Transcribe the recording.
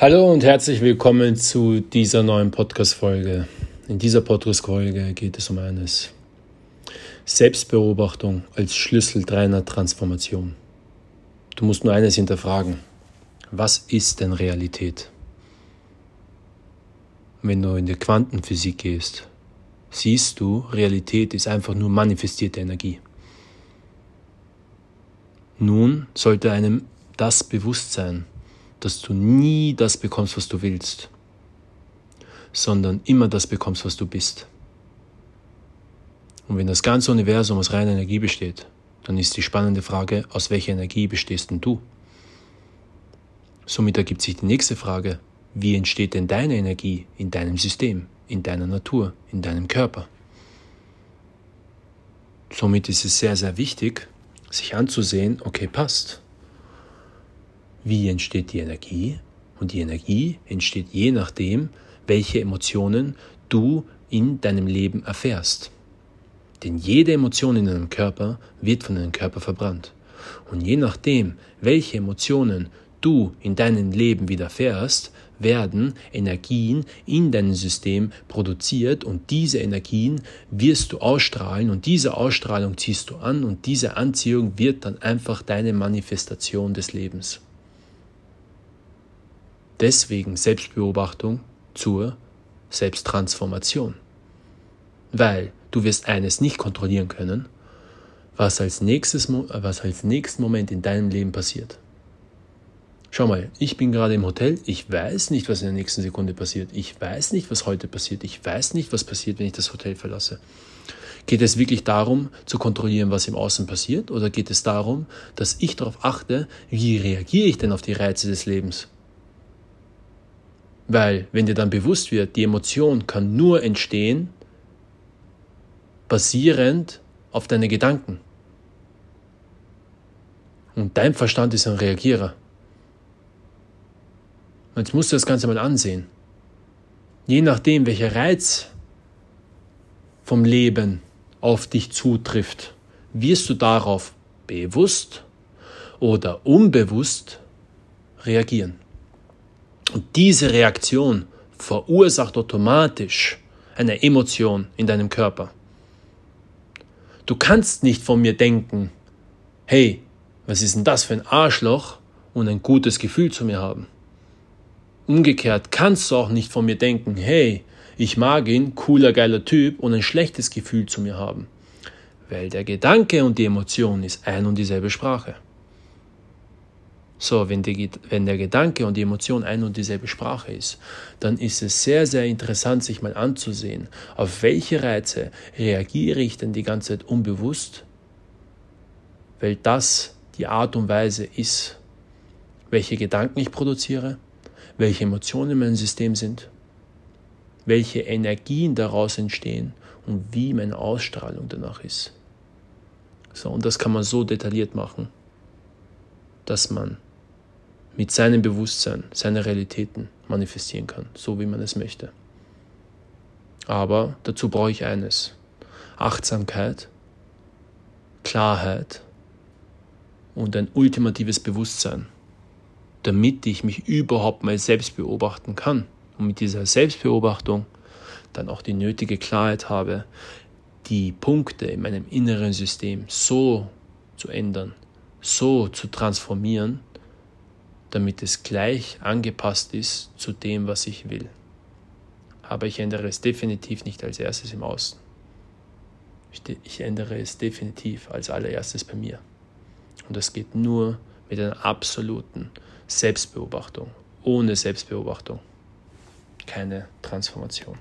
Hallo und herzlich willkommen zu dieser neuen Podcast-Folge. In dieser Podcast-Folge geht es um eines: Selbstbeobachtung als Schlüssel deiner Transformation. Du musst nur eines hinterfragen: Was ist denn Realität? Wenn du in die Quantenphysik gehst, siehst du, Realität ist einfach nur manifestierte Energie. Nun sollte einem das bewusst sein dass du nie das bekommst, was du willst, sondern immer das bekommst, was du bist. Und wenn das ganze Universum aus reiner Energie besteht, dann ist die spannende Frage, aus welcher Energie bestehst denn du? Somit ergibt sich die nächste Frage, wie entsteht denn deine Energie in deinem System, in deiner Natur, in deinem Körper? Somit ist es sehr, sehr wichtig, sich anzusehen, okay, passt. Wie entsteht die Energie? Und die Energie entsteht je nachdem, welche Emotionen du in deinem Leben erfährst. Denn jede Emotion in deinem Körper wird von deinem Körper verbrannt. Und je nachdem, welche Emotionen du in deinem Leben widerfährst, werden Energien in deinem System produziert und diese Energien wirst du ausstrahlen und diese Ausstrahlung ziehst du an und diese Anziehung wird dann einfach deine Manifestation des Lebens. Deswegen Selbstbeobachtung zur Selbsttransformation. Weil du wirst eines nicht kontrollieren können, was als, nächstes, was als nächsten Moment in deinem Leben passiert. Schau mal, ich bin gerade im Hotel, ich weiß nicht, was in der nächsten Sekunde passiert. Ich weiß nicht, was heute passiert. Ich weiß nicht, was passiert, wenn ich das Hotel verlasse. Geht es wirklich darum, zu kontrollieren, was im Außen passiert? Oder geht es darum, dass ich darauf achte, wie reagiere ich denn auf die Reize des Lebens? Weil, wenn dir dann bewusst wird, die Emotion kann nur entstehen, basierend auf deine Gedanken. Und dein Verstand ist ein Reagierer. Jetzt musst du das Ganze mal ansehen. Je nachdem, welcher Reiz vom Leben auf dich zutrifft, wirst du darauf bewusst oder unbewusst reagieren. Und diese Reaktion verursacht automatisch eine Emotion in deinem Körper. Du kannst nicht von mir denken, hey, was ist denn das für ein Arschloch und ein gutes Gefühl zu mir haben. Umgekehrt kannst du auch nicht von mir denken, hey, ich mag ihn, cooler, geiler Typ und ein schlechtes Gefühl zu mir haben. Weil der Gedanke und die Emotion ist ein und dieselbe Sprache. So, wenn, die, wenn der Gedanke und die Emotion ein und dieselbe Sprache ist, dann ist es sehr, sehr interessant, sich mal anzusehen, auf welche Reize reagiere ich denn die ganze Zeit unbewusst, weil das die Art und Weise ist, welche Gedanken ich produziere, welche Emotionen in meinem System sind, welche Energien daraus entstehen und wie meine Ausstrahlung danach ist. So, und das kann man so detailliert machen, dass man mit seinem Bewusstsein seine Realitäten manifestieren kann, so wie man es möchte. Aber dazu brauche ich eines. Achtsamkeit, Klarheit und ein ultimatives Bewusstsein, damit ich mich überhaupt mal selbst beobachten kann und mit dieser Selbstbeobachtung dann auch die nötige Klarheit habe, die Punkte in meinem inneren System so zu ändern, so zu transformieren, damit es gleich angepasst ist zu dem, was ich will. Aber ich ändere es definitiv nicht als erstes im Außen. Ich ändere es definitiv als allererstes bei mir. Und das geht nur mit einer absoluten Selbstbeobachtung. Ohne Selbstbeobachtung keine Transformation.